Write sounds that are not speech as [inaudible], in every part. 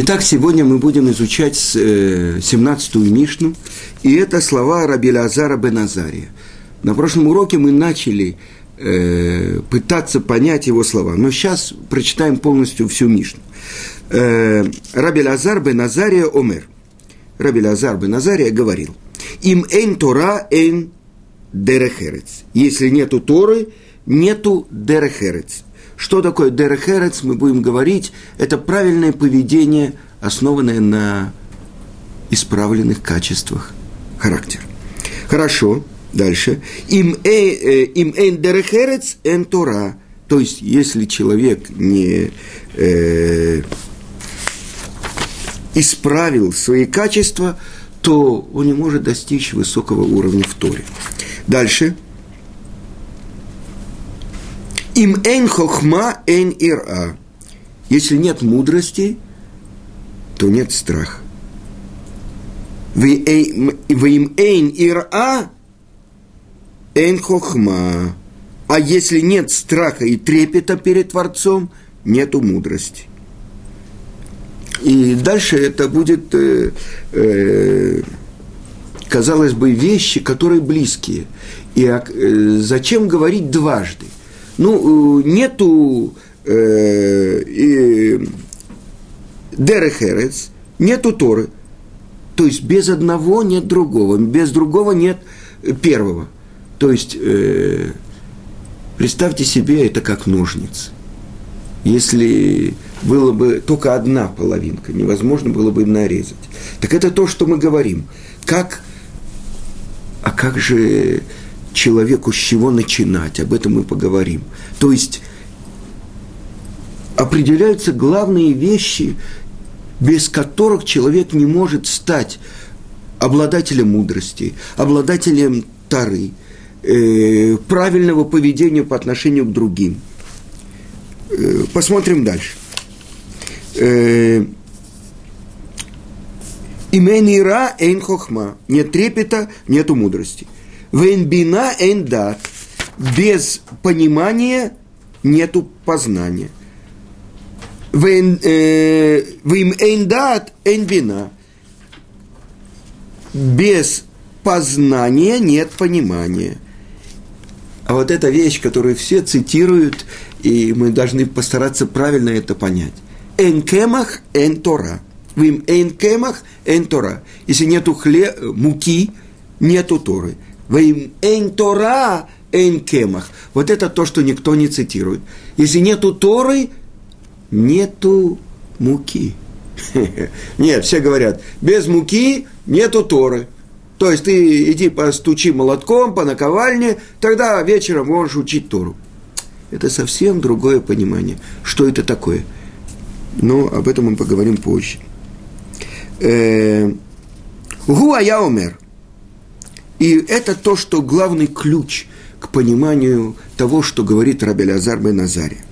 Итак, сегодня мы будем изучать 17-ю э, Мишну, и это слова Раби Лазара Беназария. На прошлом уроке мы начали э, пытаться понять его слова, но сейчас прочитаем полностью всю Мишну. Э, Лазар Беназария Омер. Раби Лазар Беназария говорил, им эйн Тора эйн дерехерец. Если нету Торы, нету дерехерец. Что такое дерехерец, мы будем говорить, это правильное поведение, основанное на исправленных качествах характера. Хорошо, дальше. Им э, эйн дерехерец эн Тора. То есть, если человек не э, исправил свои качества, то он не может достичь высокого уровня в Торе. Дальше – им эйн хохма эйн ира. Если нет мудрости, то нет страха. Вы им эйн ира эйн хохма. А если нет страха и трепета перед Творцом, нету мудрости. И дальше это будет, э, э, казалось бы, вещи, которые близкие. И э, зачем говорить дважды? Ну, э, нету э, э, нету Торы. То есть без одного нет другого, без другого нет первого. То есть э, представьте себе это как ножницы. Если было бы только одна половинка, невозможно было бы нарезать. Так это то, что мы говорим. Как, а как же человеку с чего начинать, об этом мы поговорим. То есть определяются главные вещи, без которых человек не может стать обладателем мудрости, обладателем тары, э, правильного поведения по отношению к другим. Э, посмотрим дальше. Э, Имен ира эйн хохма. Нет трепета, нету мудрости – Венбина эндат. Без понимания нету познания. Вим э, эндат энбина. Без познания нет понимания. А вот эта вещь, которую все цитируют, и мы должны постараться правильно это понять. Эн кемах, эн тора. Вим эн кемах, эн тора. Если нету хле, муки, нету торы. Ваим эйн Тора, эйн кемах. Вот это то, что никто не цитирует. Если нету Торы, нету муки. [laughs] Нет, все говорят, без муки нету Торы. То есть ты иди постучи молотком по наковальне, тогда вечером можешь учить Тору. Это совсем другое понимание. Что это такое? Но об этом мы поговорим позже. Э, Гуа я умер – и это то, что главный ключ к пониманию того, что говорит Раби Лазар бен Азария.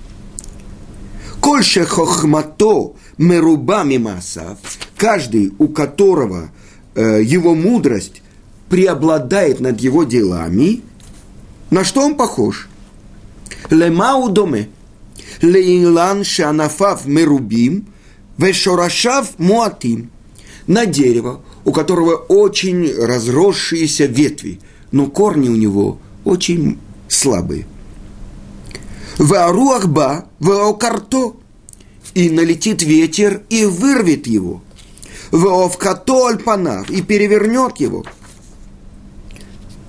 Кольше хохмато меруба мимасав, каждый, у которого э, его мудрость преобладает над его делами, на что он похож? Лемау доме, леилан шанафав мерубим, вешорашав муатим, на дерево, у которого очень разросшиеся ветви, но корни у него очень слабые. Варуахба, ваокарто, и налетит ветер и вырвет его. Ваовкато альпанав, и перевернет его.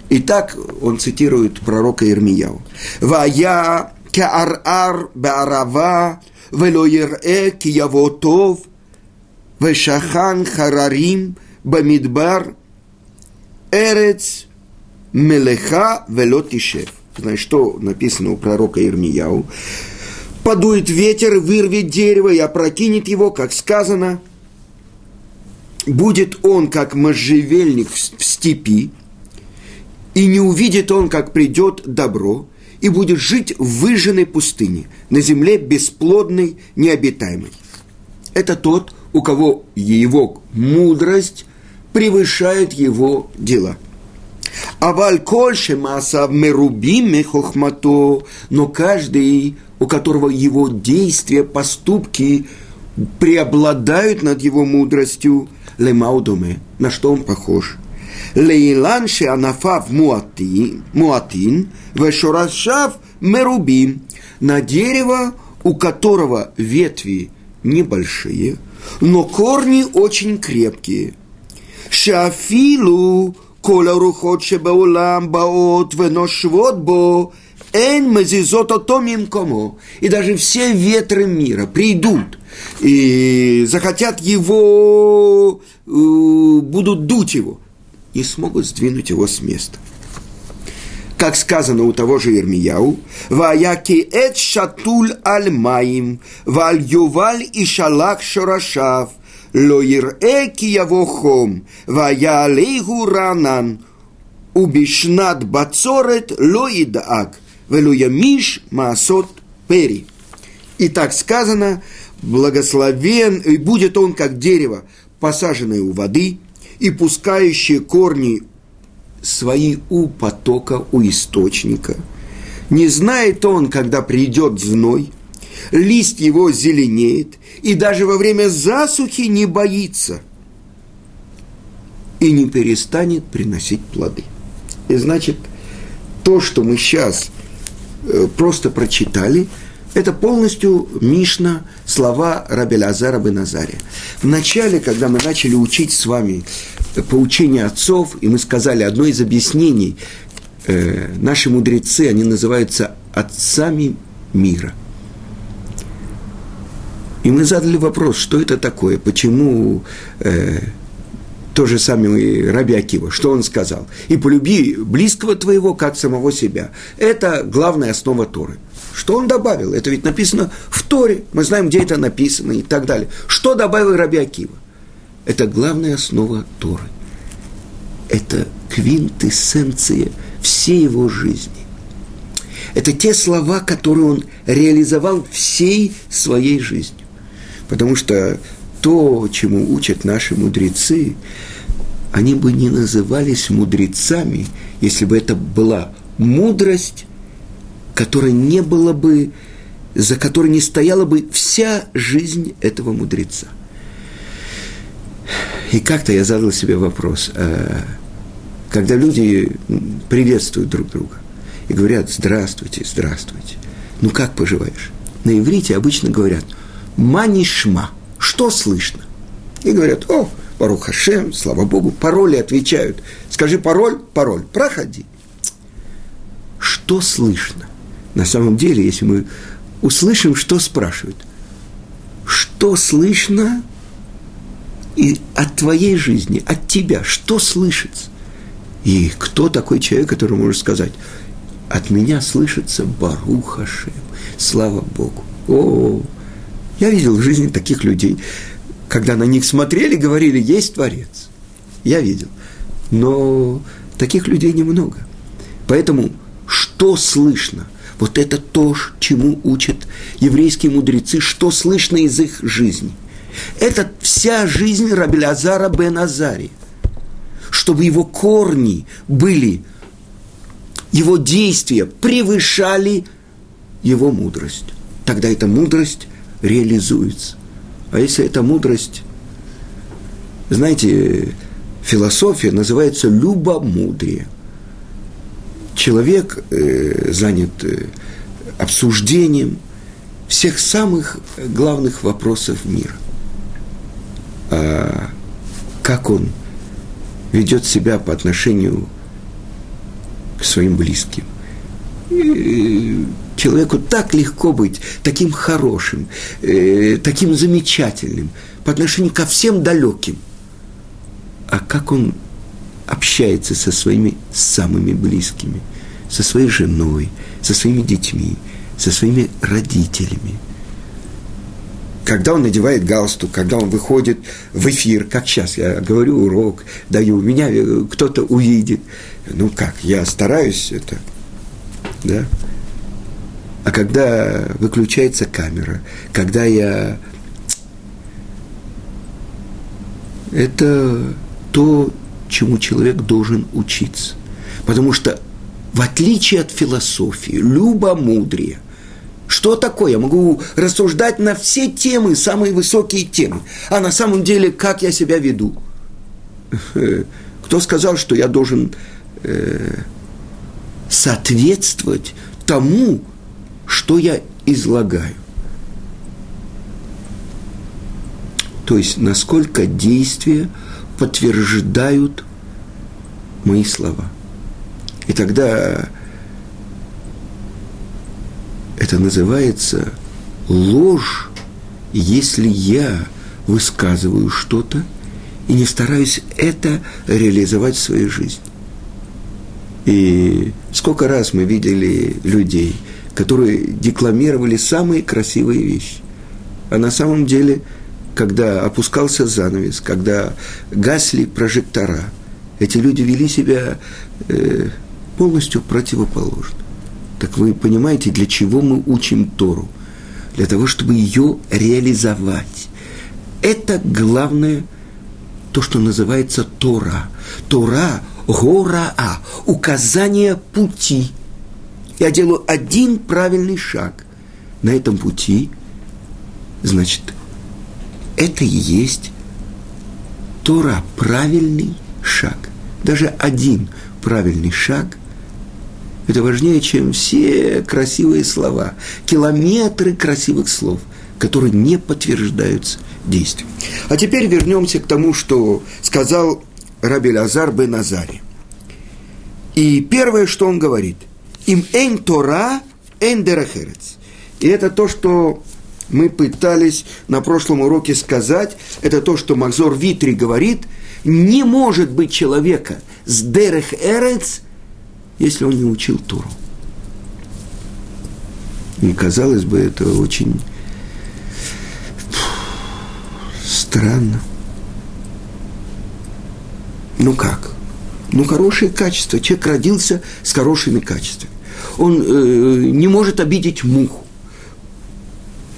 И так он цитирует пророка Ирмияу. Вая кеар-ар беарава, вело е киявотов, вешахан харарим – Бамидбар Эрец Мелеха Велотишев. Знаешь, что написано у пророка Ирмияу? Подует ветер, вырвет дерево и опрокинет его, как сказано. Будет он, как можжевельник в степи, и не увидит он, как придет добро, и будет жить в выжженной пустыне, на земле бесплодной, необитаемой. Это тот, у кого его мудрость превышает его дела. Аваль кольше масав мерубим хохмато, но каждый, у которого его действия, поступки преобладают над его мудростью лемаудуме. На что он похож? Лейлан шеанафав муатин, муатин вешорашав мерубим. На дерево, у которого ветви небольшие, но корни очень крепкие. Шафилу כל הרוחות שבעולם באות ונושבות бо эн мазизот ото мимкомо. И даже все ветры мира придут и захотят его, э, будут дуть его, и смогут сдвинуть его с места. Как сказано у того же Ирмияу, «Ваяки эт шатуль аль маим, валь юваль и шалах шорашав, «Ло ирэ киево хом, вая алейгу ранан, убишнат бацорет ло идаак, велу ямиш маасот пери». И так сказано, благословен, и будет он как дерево, посаженное у воды, и пускающее корни свои у потока, у источника. Не знает он, когда придет зной, лист его зеленеет, и даже во время засухи не боится и не перестанет приносить плоды. И значит, то, что мы сейчас э, просто прочитали, это полностью Мишна, слова Рабеля Азара Беназария. Вначале, когда мы начали учить с вами поучение отцов, и мы сказали одно из объяснений, э, наши мудрецы, они называются отцами мира – и мы задали вопрос, что это такое, почему э, то же самое Раби Акива, что он сказал. И полюби близкого твоего, как самого себя. Это главная основа Торы. Что он добавил? Это ведь написано в Торе. Мы знаем, где это написано и так далее. Что добавил Раби Акива? Это главная основа Торы. Это квинтэссенция всей его жизни. Это те слова, которые он реализовал всей своей жизнью. Потому что то, чему учат наши мудрецы, они бы не назывались мудрецами, если бы это была мудрость, которая не была бы, за которой не стояла бы вся жизнь этого мудреца. И как-то я задал себе вопрос, а когда люди приветствуют друг друга и говорят «здравствуйте, здравствуйте», ну как поживаешь? На иврите обычно говорят – манишма, что слышно? И говорят, о, Барух Хашем, слава Богу, пароли отвечают. Скажи пароль, пароль, проходи. Что слышно? На самом деле, если мы услышим, что спрашивают. Что слышно и от твоей жизни, от тебя, что слышится? И кто такой человек, который может сказать, от меня слышится Барух Хашем, слава Богу. О, я видел в жизни таких людей, когда на них смотрели, говорили, есть Творец. Я видел. Но таких людей немного. Поэтому что слышно? Вот это то, чему учат еврейские мудрецы, что слышно из их жизни. Это вся жизнь Рабелязара бен Азари. Чтобы его корни были, его действия превышали его мудрость. Тогда эта мудрость реализуется. А если эта мудрость, знаете, философия называется любомудрие. Человек э, занят э, обсуждением всех самых главных вопросов мира. А как он ведет себя по отношению к своим близким. И человеку так легко быть таким хорошим, э, таким замечательным по отношению ко всем далеким. А как он общается со своими самыми близкими, со своей женой, со своими детьми, со своими родителями. Когда он надевает галстук, когда он выходит в эфир, как сейчас я говорю урок, даю, меня э, кто-то увидит. Ну как, я стараюсь это, да, а когда выключается камера, когда я... Это то, чему человек должен учиться. Потому что, в отличие от философии, любомудрие, Что такое? Я могу рассуждать на все темы, самые высокие темы. А на самом деле, как я себя веду? Кто сказал, что я должен э, соответствовать тому, что я излагаю? То есть, насколько действия подтверждают мои слова. И тогда это называется ложь, если я высказываю что-то и не стараюсь это реализовать в своей жизни. И сколько раз мы видели людей, которые декламировали самые красивые вещи, а на самом деле – когда опускался занавес, когда гасли прожектора, эти люди вели себя э, полностью противоположно. Так вы понимаете, для чего мы учим Тору? Для того, чтобы ее реализовать. Это главное, то, что называется Тора. Тора, гора, указание пути. Я делаю один правильный шаг. На этом пути, значит, это и есть Тора, правильный шаг. Даже один правильный шаг – это важнее, чем все красивые слова, километры красивых слов, которые не подтверждаются действием. А теперь вернемся к тому, что сказал Раби Лазар бен Азари. И первое, что он говорит, им эн Тора, эн дерахерец. И это то, что мы пытались на прошлом уроке сказать, это то, что Макзор Витри говорит, не может быть человека с Дерех Эрец, если он не учил Туру. И казалось бы, это очень странно. Ну как? Ну, хорошие качества. Человек родился с хорошими качествами. Он э, не может обидеть муху.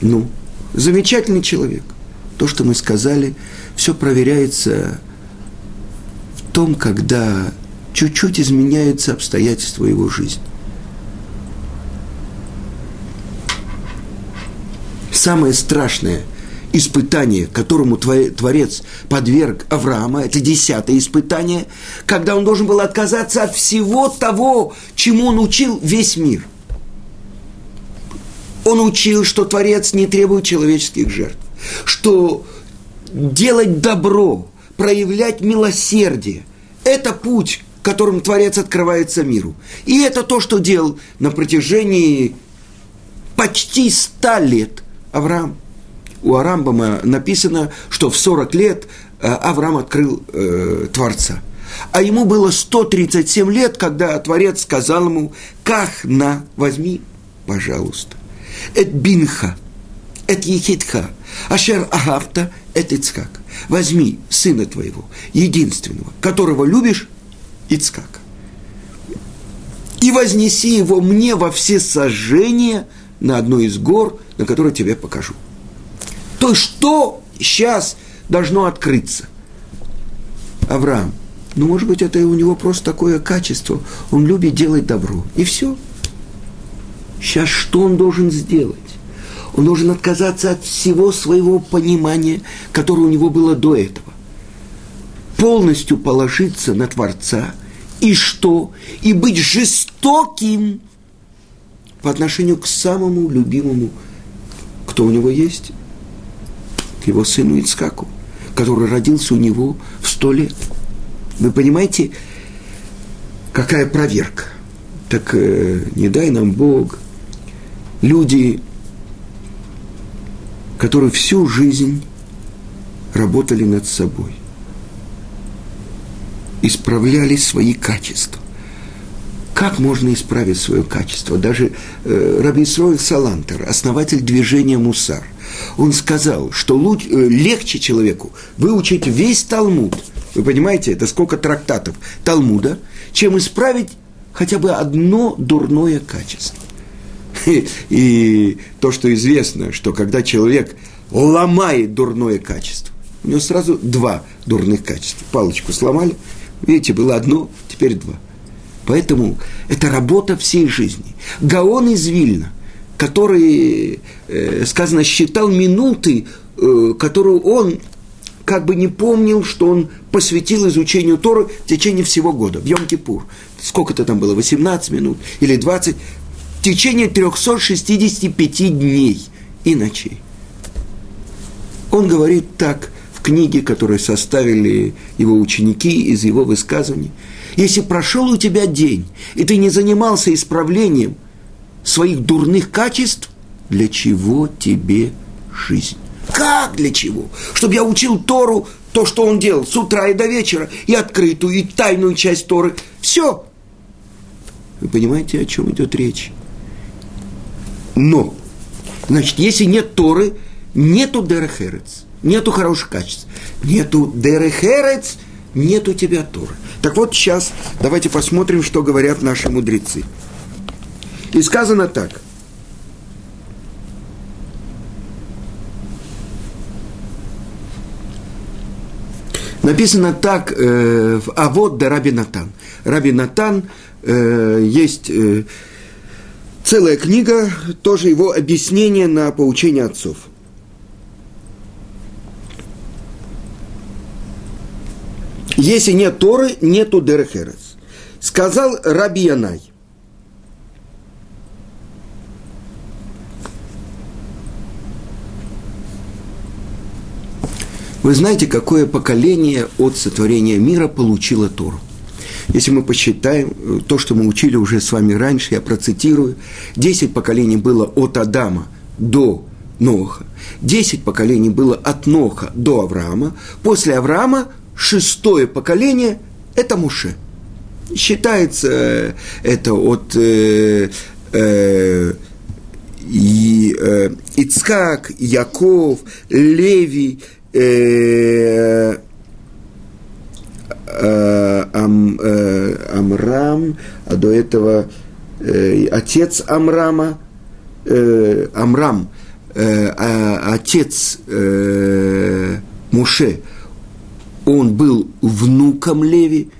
Ну, замечательный человек. То, что мы сказали, все проверяется в том, когда чуть-чуть изменяются обстоятельства его жизни. Самое страшное испытание, которому Творец подверг Авраама, это десятое испытание, когда он должен был отказаться от всего того, чему он учил весь мир – он учил, что Творец не требует человеческих жертв, что делать добро, проявлять милосердие – это путь, которым Творец открывается миру. И это то, что делал на протяжении почти ста лет Авраам у Арамбама написано, что в 40 лет э, Авраам открыл э, Творца. А ему было 137 лет, когда Творец сказал ему, как на, возьми, пожалуйста. Это бинха, это ехитха, ашер агавта, это Ицкак. Возьми сына твоего, единственного, которого любишь, Ицкак. И вознеси его мне во все сожжения на одну из гор, на которой тебе покажу. То что сейчас должно открыться? Авраам, ну, может быть, это у него просто такое качество. Он любит делать добро. И все – Сейчас что он должен сделать? Он должен отказаться от всего своего понимания, которое у него было до этого. Полностью положиться на Творца. И что? И быть жестоким по отношению к самому любимому, кто у него есть, к его сыну Ицкаку, который родился у него в сто лет. Вы понимаете, какая проверка? Так э, не дай нам Бог – люди, которые всю жизнь работали над собой, исправляли свои качества. Как можно исправить свое качество? Даже э, Раби Салантер, основатель движения Мусар, он сказал, что луч, э, легче человеку выучить весь Талмуд, вы понимаете, это сколько трактатов Талмуда, чем исправить хотя бы одно дурное качество. [laughs] И то, что известно, что когда человек ломает дурное качество, у него сразу два дурных качества. Палочку сломали, видите, было одно, теперь два. Поэтому это работа всей жизни. Гаон из Вильна, который, э, сказано, считал минуты, э, которую он как бы не помнил, что он посвятил изучению Торы в течение всего года, в Йом-Кипур. Сколько-то там было, 18 минут или 20, в течение 365 дней и ночей. Он говорит так в книге, которую составили его ученики из его высказываний. Если прошел у тебя день, и ты не занимался исправлением своих дурных качеств, для чего тебе жизнь? Как для чего? Чтобы я учил Тору, то, что он делал с утра и до вечера, и открытую, и тайную часть Торы. Все. Вы понимаете, о чем идет речь? Но, значит, если нет Торы, нету Дерехерец, нету хороших качеств, нету Дерехерец, нету тебя Торы. Так вот, сейчас давайте посмотрим, что говорят наши мудрецы. И сказано так – Написано так э, в Авод да Раби Натан. Раби Натан э, есть э, целая книга, тоже его объяснение на поучение отцов. Если нет Торы, нету Дерехерес. Сказал Раби Янай. Вы знаете, какое поколение от сотворения мира получило Тору? Если мы посчитаем э, то, что мы учили уже с вами раньше, я процитирую, 10 поколений было от Адама до Ноха, 10 поколений было от Ноха до Авраама, после Авраама шестое поколение – это Муше. Считается э, это от э, э, и, э, Ицкак, Яков, Леви, э, э, Ам, э, Амрам, а до этого э, отец Амрама, э, Амрам, э, а, отец э, Муше, он был внуком Леви,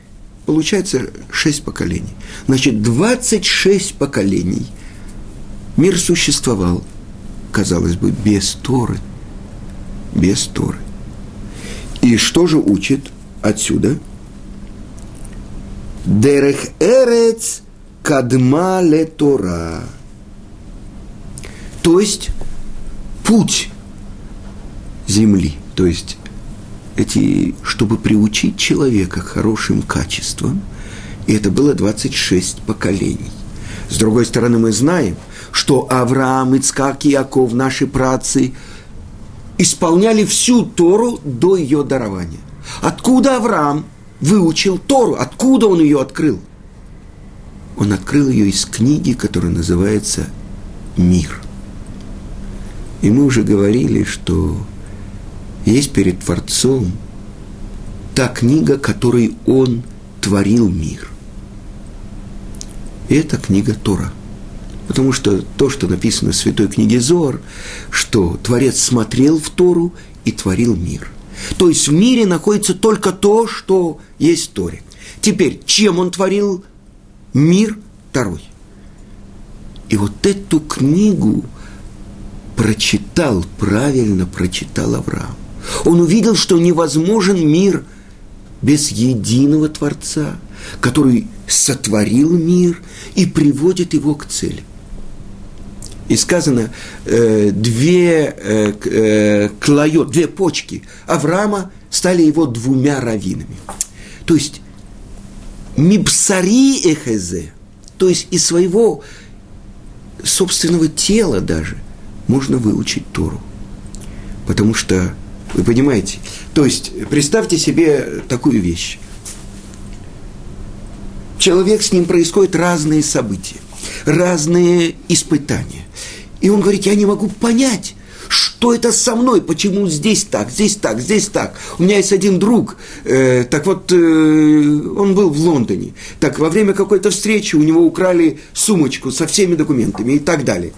получается шесть поколений. Значит, 26 поколений мир существовал, казалось бы, без Торы – без Торы. И что же учит отсюда? Дерех эрец кадма ле Тора. То есть путь земли, то есть эти, чтобы приучить человека к хорошим качествам, и это было 26 поколений. С другой стороны, мы знаем, что Авраам, Ицкак и Яков, наши працы – исполняли всю Тору до ее дарования. Откуда Авраам выучил Тору? Откуда он ее открыл? Он открыл ее из книги, которая называется «Мир». И мы уже говорили, что есть перед Творцом та книга, которой он творил мир. И это книга Тора – Потому что то, что написано в Святой книге Зор, что Творец смотрел в Тору и творил мир. То есть в мире находится только то, что есть в Торе. Теперь, чем он творил мир второй? И вот эту книгу прочитал, правильно прочитал Авраам. Он увидел, что невозможен мир без единого Творца, который сотворил мир и приводит его к цели. И сказано, э, две э, э, две почки Авраама стали его двумя раввинами. То есть, мипсари эхезе, то есть из своего собственного тела даже можно выучить Тору. Потому что, вы понимаете, то есть представьте себе такую вещь. Человек, с ним происходят разные события, разные испытания. И он говорит, я не могу понять, что это со мной, почему здесь так, здесь так, здесь так. У меня есть один друг, э, так вот, э, он был в Лондоне. Так во время какой-то встречи у него украли сумочку со всеми документами и так далее.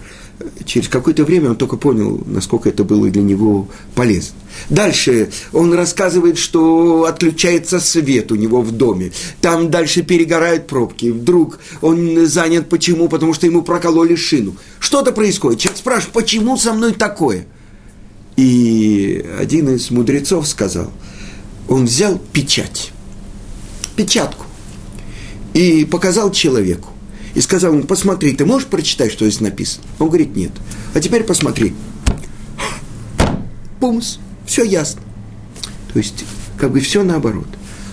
Через какое-то время он только понял, насколько это было для него полезно. Дальше он рассказывает, что отключается свет у него в доме. Там дальше перегорают пробки. Вдруг он занят почему? Потому что ему прокололи шину. Что-то происходит. Человек спрашивает, почему со мной такое? И один из мудрецов сказал, он взял печать, печатку, и показал человеку. И сказал ему, посмотри, ты можешь прочитать, что здесь написано? Он говорит, нет. А теперь посмотри. Пумс, все ясно. То есть, как бы все наоборот.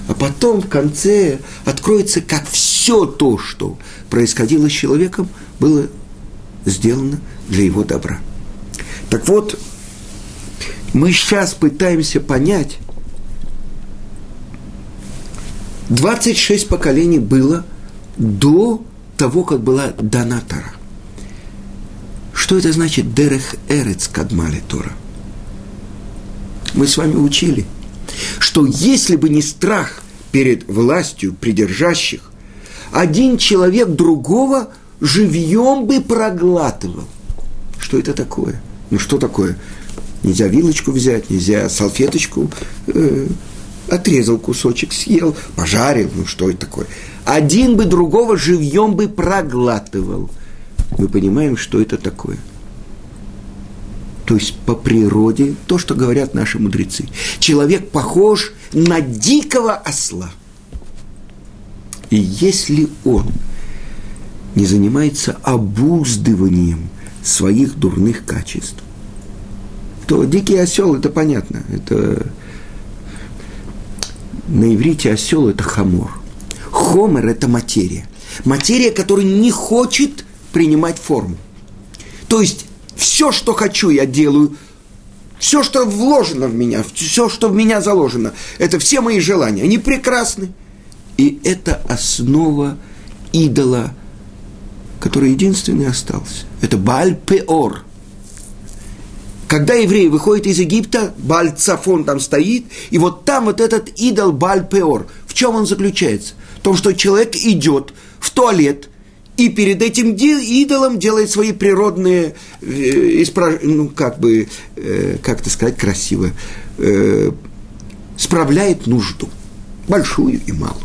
А потом в конце откроется, как все то, что происходило с человеком, было сделано для его добра. Так вот, мы сейчас пытаемся понять, 26 поколений было до того, как была дана Тора. Что это значит Дерех Эрец Кадмали Тора? Мы с вами учили, что если бы не страх перед властью придержащих, один человек другого живьем бы проглатывал. Что это такое? Ну что такое? Нельзя вилочку взять, нельзя салфеточку, э, отрезал кусочек, съел, пожарил, ну что это такое? один бы другого живьем бы проглатывал. Мы понимаем, что это такое. То есть по природе, то, что говорят наши мудрецы. Человек похож на дикого осла. И если он не занимается обуздыванием своих дурных качеств, то дикий осел, это понятно, это на иврите осел это хамор. Хомер – это материя. Материя, которая не хочет принимать форму. То есть все, что хочу, я делаю, все, что вложено в меня, все, что в меня заложено, это все мои желания. Они прекрасны. И это основа идола, который единственный остался. Это Бааль-Пеор. Когда евреи выходят из Египта, Бааль-Цафон там стоит, и вот там вот этот идол Бааль-Пеор. В чем он заключается? том, что человек идет в туалет, и перед этим идолом делает свои природные, э, ну, как бы, э, как это сказать красиво, э, справляет нужду, большую и малую.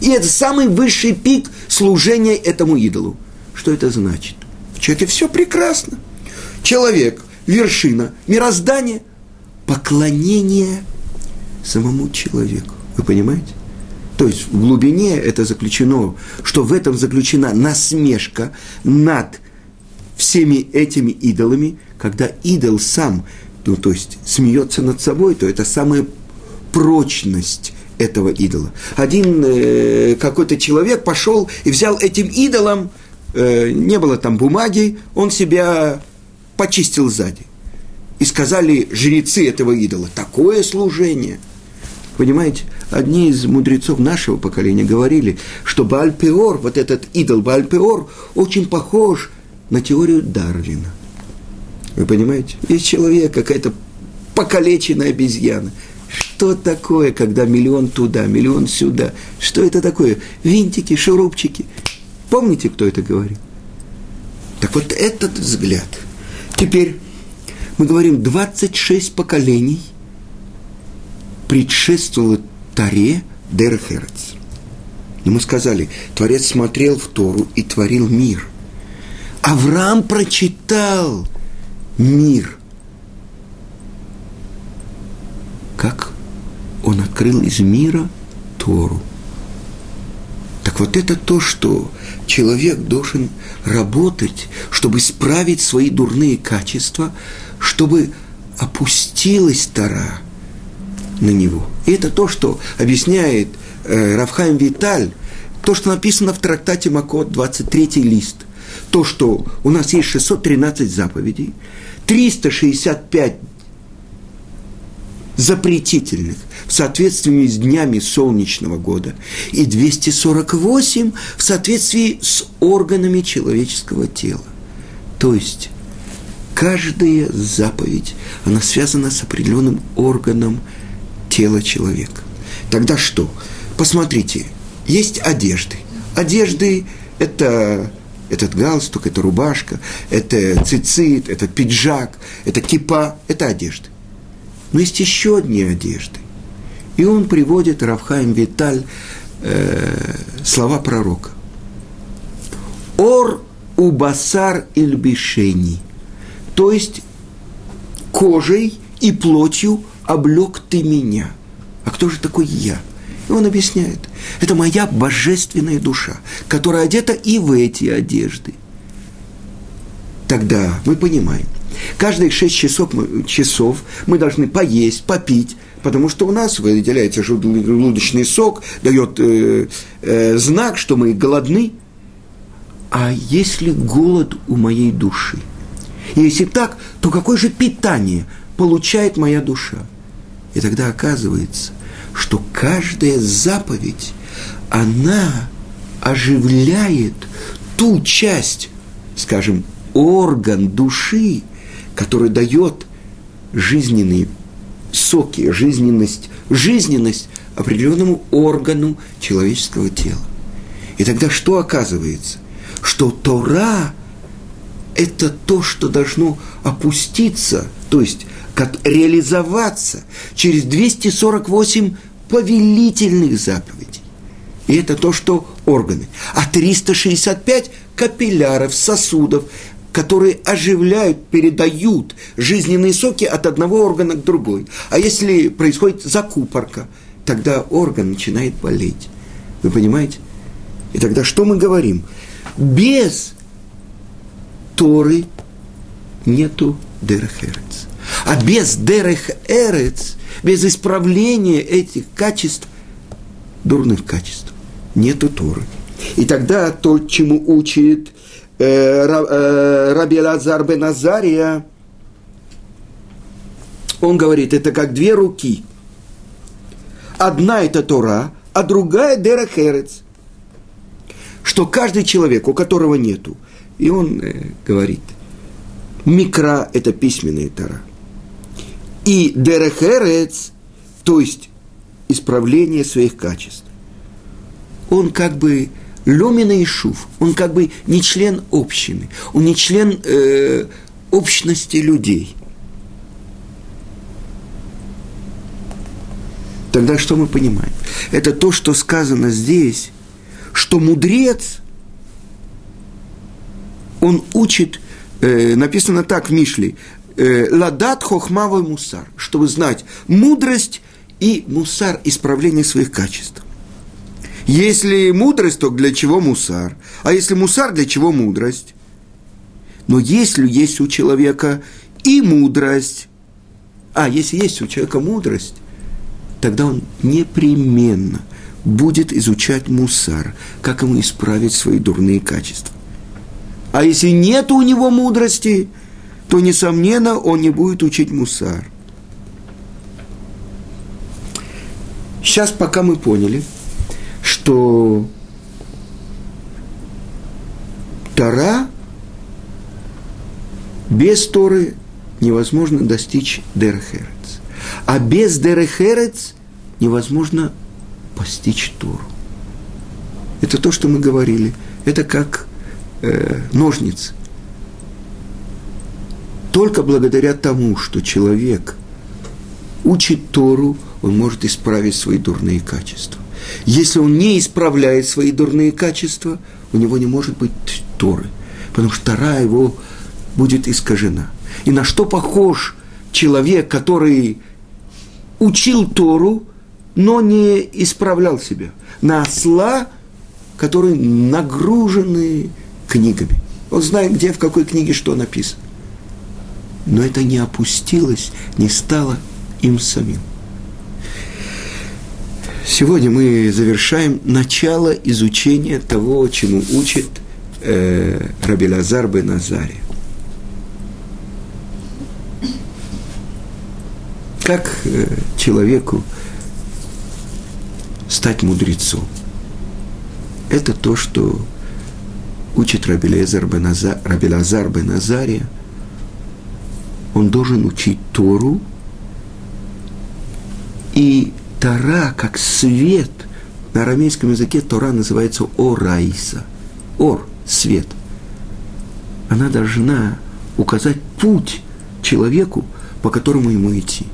И это самый высший пик служения этому идолу. Что это значит? В человеке все прекрасно. Человек, вершина, мироздание, поклонение самому человеку. Вы понимаете? То есть в глубине это заключено, что в этом заключена насмешка над всеми этими идолами, когда идол сам, ну то есть смеется над собой, то это самая прочность этого идола. Один э, какой-то человек пошел и взял этим идолом, э, не было там бумаги, он себя почистил сзади. И сказали жрецы этого идола, такое служение. Понимаете? одни из мудрецов нашего поколения говорили, что Бальпеор, вот этот идол Бальпеор, очень похож на теорию Дарвина. Вы понимаете? Есть человек, какая-то покалеченная обезьяна. Что такое, когда миллион туда, миллион сюда? Что это такое? Винтики, шурупчики. Помните, кто это говорил? Так вот этот взгляд. Теперь мы говорим, 26 поколений предшествовало Таре Дерхерец. И мы сказали, Творец смотрел в Тору и творил мир. Авраам прочитал мир. Как он открыл из мира Тору. Вот это то, что человек должен работать, чтобы исправить свои дурные качества, чтобы опустилась Тора – на него. И это то, что объясняет э, Равхайм Виталь, то, что написано в трактате Макот, 23 лист. То, что у нас есть 613 заповедей, 365 запретительных в соответствии с днями солнечного года и 248 в соответствии с органами человеческого тела. То есть каждая заповедь, она связана с определенным органом тело человека. Тогда что? Посмотрите, есть одежды. Одежды – это Этот галстук, это рубашка, это цицит, это пиджак, это кипа, это одежды. Но есть еще одни одежды. И он приводит Равхаим Виталь э, слова пророка. Ор убасар ильбишени. То есть кожей и плотью облег ты меня. А кто же такой я? И он объясняет, это моя божественная душа, которая одета и в эти одежды. Тогда мы понимаем, каждые шесть часов, часов мы должны поесть, попить, потому что у нас выделяется желудочный сок, дает э, э, знак, что мы голодны. А если голод у моей души? Если так, то какое же питание получает моя душа? И тогда оказывается, что каждая заповедь, она оживляет ту часть, скажем, орган души, который дает жизненные соки, жизненность, жизненность определенному органу человеческого тела. И тогда что оказывается? Что Тора – это то, что должно опуститься, то есть как реализоваться через 248 повелительных заповедей. И это то, что органы. А 365 капилляров, сосудов, которые оживляют, передают жизненные соки от одного органа к другой. А если происходит закупорка, тогда орган начинает болеть. Вы понимаете? И тогда что мы говорим? Без Торы нету Дерехерец. А без Дерех Эрец, без исправления этих качеств, дурных качеств, нету Торы. И тогда то, чему учит Раби Лазар бен Азария, он говорит, это как две руки. Одна это Тора, а другая Дерех Эрец. Что каждый человек, у которого нету, и он э, говорит, микра – это письменная Тора – и дерехерец, то есть исправление своих качеств. Он как бы Лемина и Шув, он как бы не член общины, он не член э, общности людей. Тогда что мы понимаем? Это то, что сказано здесь, что мудрец, он учит, э, написано так в Мишле, Э, ладат хохмавой мусар, чтобы знать мудрость и мусар, исправление своих качеств. Если мудрость, то для чего мусар? А если мусар, для чего мудрость? Но если есть у человека и мудрость, а если есть у человека мудрость, тогда он непременно будет изучать мусар, как ему исправить свои дурные качества. А если нет у него мудрости – то, несомненно, он не будет учить мусар. Сейчас пока мы поняли, что Тора без Торы невозможно достичь Дерехерец. А без Дерехерец невозможно постичь Тору. Это то, что мы говорили. Это как э, ножницы только благодаря тому, что человек учит Тору, он может исправить свои дурные качества. Если он не исправляет свои дурные качества, у него не может быть Торы, потому что Тора его будет искажена. И на что похож человек, который учил Тору, но не исправлял себя? На осла, который нагружены книгами. Он знает, где, в какой книге что написано но это не опустилось, не стало им самим. Сегодня мы завершаем начало изучения того, чему учит э, Раби Лазар бен Азари. Как э, человеку стать мудрецом? Это то, что учит Раби Лазар бен, Азар, Раби Лазар бен Азария – он должен учить Тору, и Тора, как свет, на арамейском языке Тора называется Ораиса. Ор – свет. она должна указать путь человеку, по которому ему идти.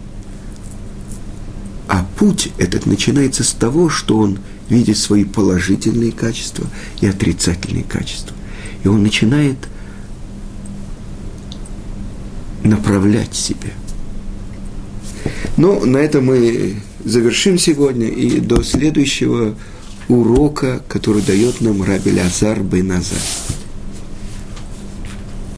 А путь этот начинается с того, что он видит свои положительные качества и отрицательные качества. И он начинает направлять себя. Ну, на этом мы завершим сегодня и до следующего урока, который дает нам Раби Азар.